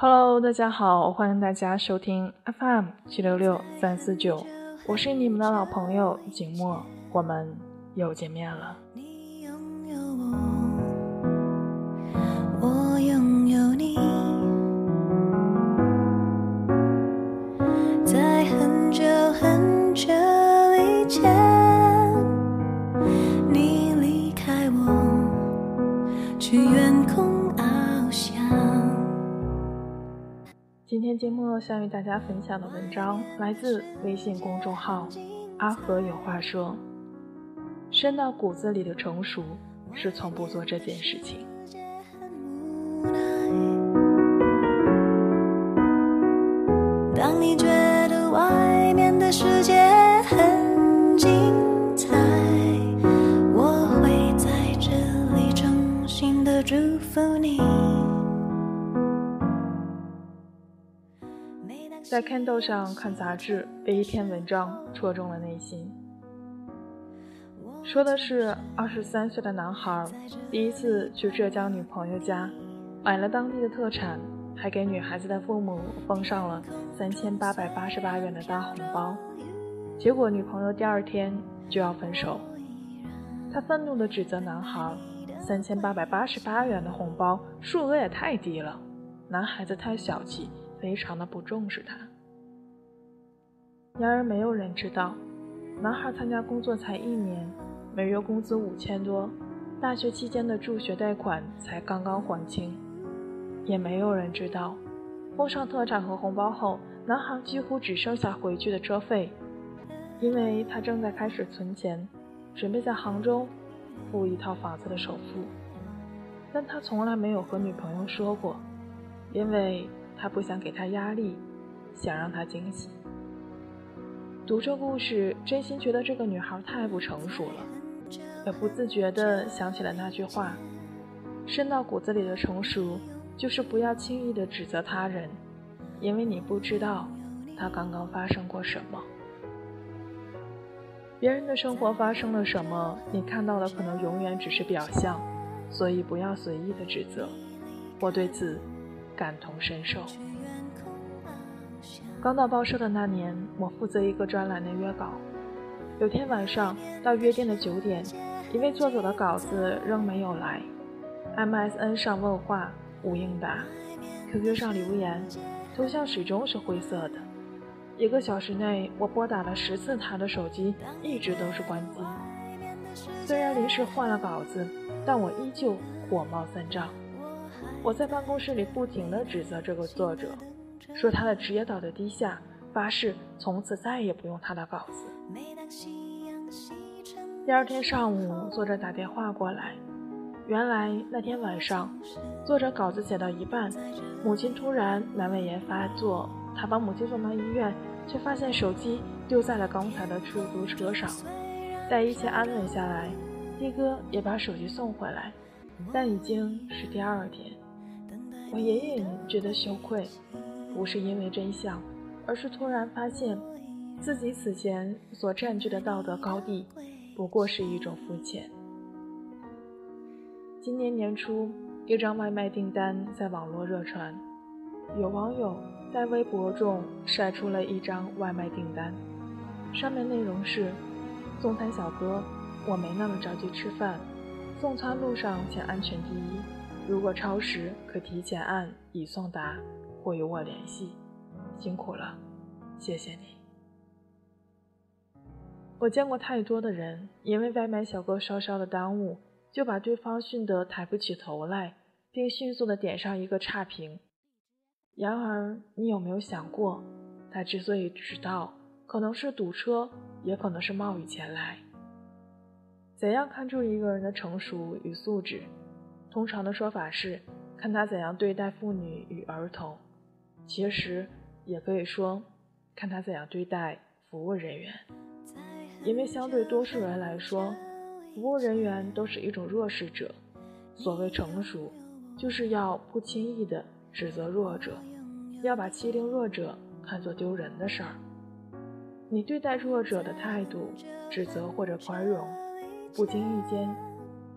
Hello，大家好，欢迎大家收听 FM 七六六三四九，我是你们的老朋友景墨，我们又见面了。今天节目想与大家分享的文章来自微信公众号“阿和有话说”。深到骨子里的成熟，是从不做这件事情。在 Kindle 上看杂志，被一篇文章戳中了内心。说的是二十三岁的男孩第一次去浙江女朋友家，买了当地的特产，还给女孩子的父母封上了三千八百八十八元的大红包。结果女朋友第二天就要分手，他愤怒地指责男孩：三千八百八十八元的红包数额也太低了，男孩子太小气，非常的不重视他。然而没有人知道，男孩参加工作才一年。每月工资五千多，大学期间的助学贷款才刚刚还清，也没有人知道，奉上特产和红包后，男孩几乎只剩下回去的车费，因为他正在开始存钱，准备在杭州付一套房子的首付，但他从来没有和女朋友说过，因为他不想给她压力，想让她惊喜。读这故事，真心觉得这个女孩太不成熟了。也不自觉地想起了那句话：“深到骨子里的成熟，就是不要轻易地指责他人，因为你不知道他刚刚发生过什么。别人的生活发生了什么，你看到的可能永远只是表象，所以不要随意的指责。我对此感同身受。刚到报社的那年，我负责一个专栏的约稿。有天晚上到约定的九点。一位作者的稿子仍没有来，MSN 上问话无应答，QQ 上留言，头像始终是灰色的。一个小时内，我拨打了十次他的手机，一直都是关机。虽然临时换了稿子，但我依旧火冒三丈。我在办公室里不停地指责这个作者，说他的职业道德低下，发誓从此再也不用他的稿子。第二天上午，作者打电话过来。原来那天晚上，作者稿子写到一半，母亲突然阑尾炎发作，他把母亲送到医院，却发现手机丢在了刚才的出租车上。待一切安稳下来，的哥也把手机送回来，但已经是第二天。我隐隐觉得羞愧，不是因为真相，而是突然发现自己此前所占据的道德高地。不过是一种肤浅。今年年初，一张外卖订单在网络热传，有网友在微博中晒出了一张外卖订单，上面内容是：送餐小哥，我没那么着急吃饭，送餐路上请安全第一，如果超时可提前按已送达或与我联系，辛苦了，谢谢你。我见过太多的人，因为外卖小哥稍稍的耽误，就把对方训得抬不起头来，并迅速的点上一个差评。然而，你有没有想过，他之所以迟到，可能是堵车，也可能是冒雨前来。怎样看出一个人的成熟与素质？通常的说法是，看他怎样对待妇女与儿童。其实，也可以说，看他怎样对待服务人员。因为相对多数人来说，服务人员都是一种弱势者。所谓成熟，就是要不轻易的指责弱者，要把欺凌弱者看作丢人的事儿。你对待弱者的态度，指责或者宽容，不经意间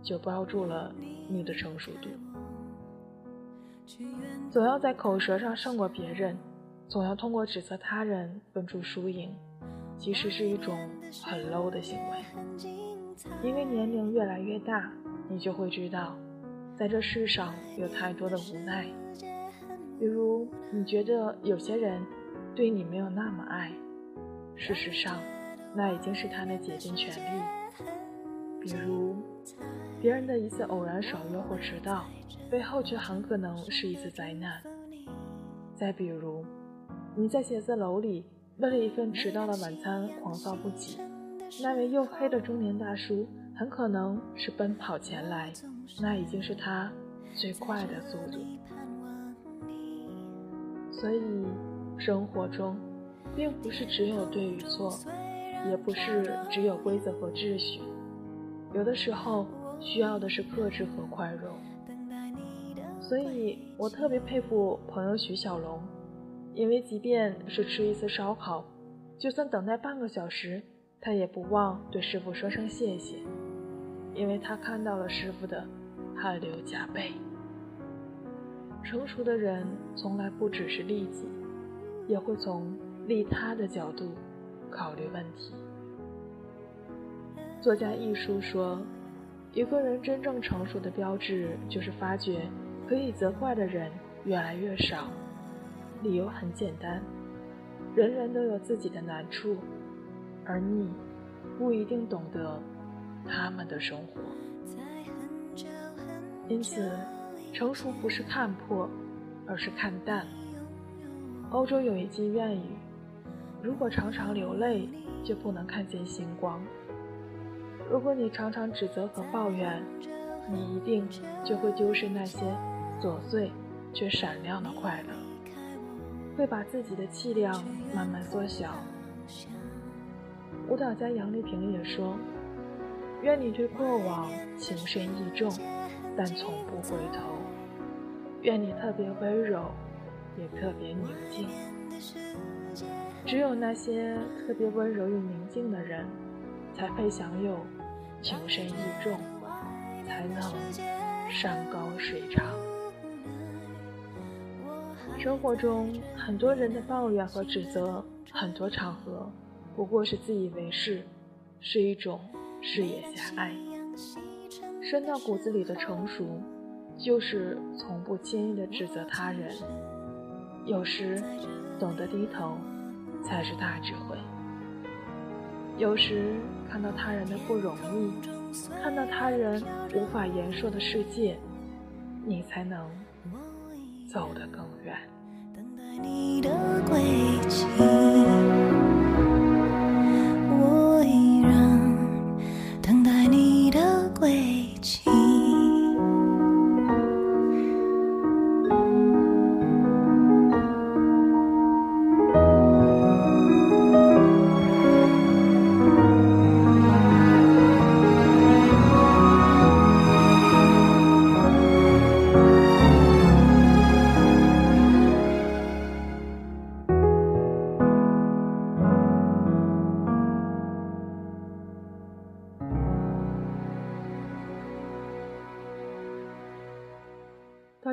就标注了你的成熟度。总要在口舌上胜过别人，总要通过指责他人分出输赢，其实是一种很 low 的行为。因为年龄越来越大，你就会知道，在这世上有太多的无奈。比如，你觉得有些人对你没有那么爱，事实上，那已经是他的竭尽全力。比如，别人的一次偶然爽约或迟到，背后却很可能是一次灾难。再比如，你在写字楼里为了一份迟到的晚餐狂躁不已。那位黝黑的中年大叔很可能是奔跑前来，那已经是他最快的速度。所以，生活中并不是只有对与错，也不是只有规则和秩序，有的时候需要的是克制和宽容。所以我特别佩服朋友徐小龙，因为即便是吃一次烧烤，就算等待半个小时。他也不忘对师傅说声谢谢，因为他看到了师傅的汗流浃背。成熟的人从来不只是利己，也会从利他的角度考虑问题。作家一书说，一个人真正成熟的标志就是发觉可以责怪的人越来越少。理由很简单，人人都有自己的难处。而你不一定懂得他们的生活，因此成熟不是看破，而是看淡。欧洲有一句谚语：“如果常常流泪，就不能看见星光。”如果你常常指责和抱怨，你一定就会丢失那些琐碎却闪亮的快乐，会把自己的气量慢慢缩小。舞蹈家杨丽萍也说：“愿你对过往情深意重，但从不回头；愿你特别温柔，也特别宁静。只有那些特别温柔与宁静的人，才配享有情深意重，才能山高水长。生活中很多人的抱怨和指责，很多场合。”不过是自以为是，是一种视野狭隘。深到骨子里的成熟，就是从不轻易的指责他人。有时，懂得低头，才是大智慧。有时，看到他人的不容易，看到他人无法言说的世界，你才能走得更远。等待你的归期。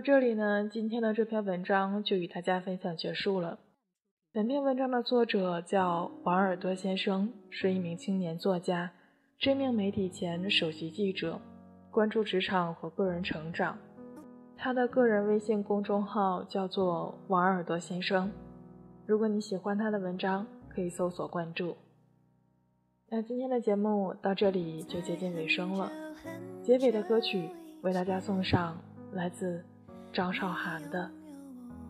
这里呢，今天的这篇文章就与大家分享结束了。本篇文章的作者叫王尔多先生，是一名青年作家，知名媒体前首席记者，关注职场和个人成长。他的个人微信公众号叫做王尔多先生。如果你喜欢他的文章，可以搜索关注。那今天的节目到这里就接近尾声了，结尾的歌曲为大家送上来自。张韶涵的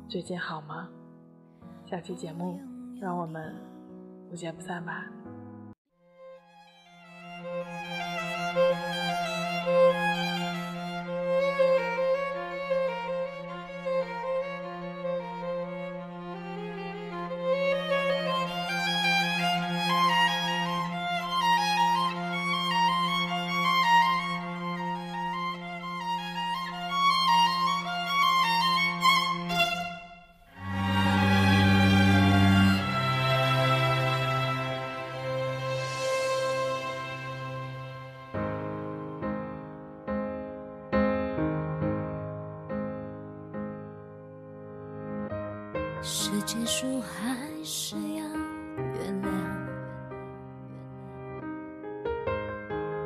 最近好吗？下期节目让我们不见不散吧。是结束还是要原谅？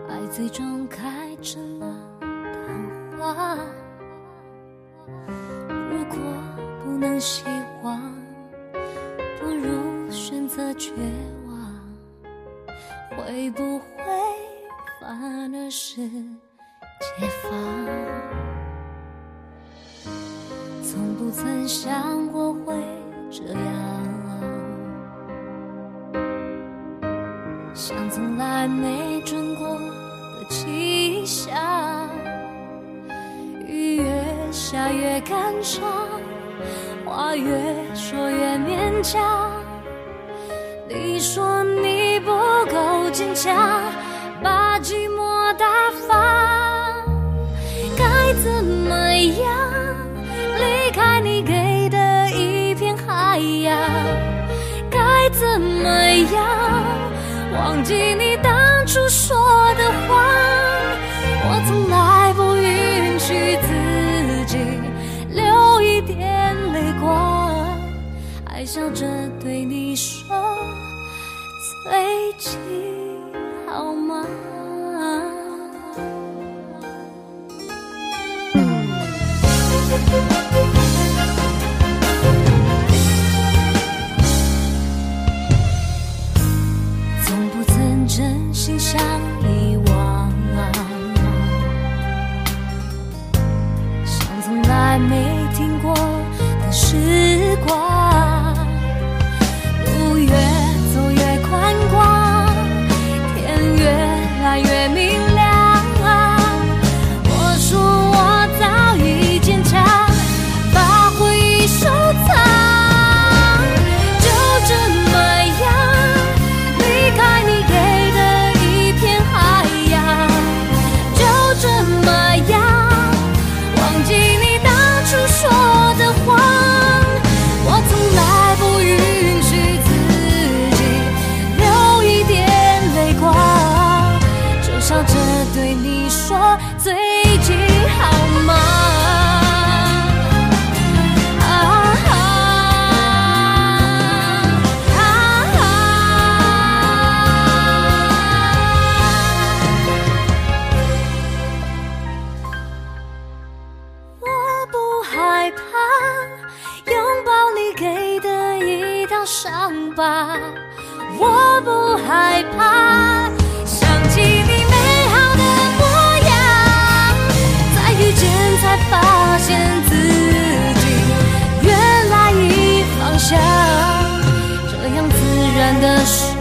爱最终开成了昙花。如果不能希望，不如选择绝望。会不会反而是解放？从不曾想过会这样，像从来没准过的气象。雨越下越感伤，话越说越勉强。你说你不够坚强，把寂寞打发，该怎么怎么样忘记你当初说的话？我从来不允许自己流一点泪光，还笑着对你说最近好吗？过的时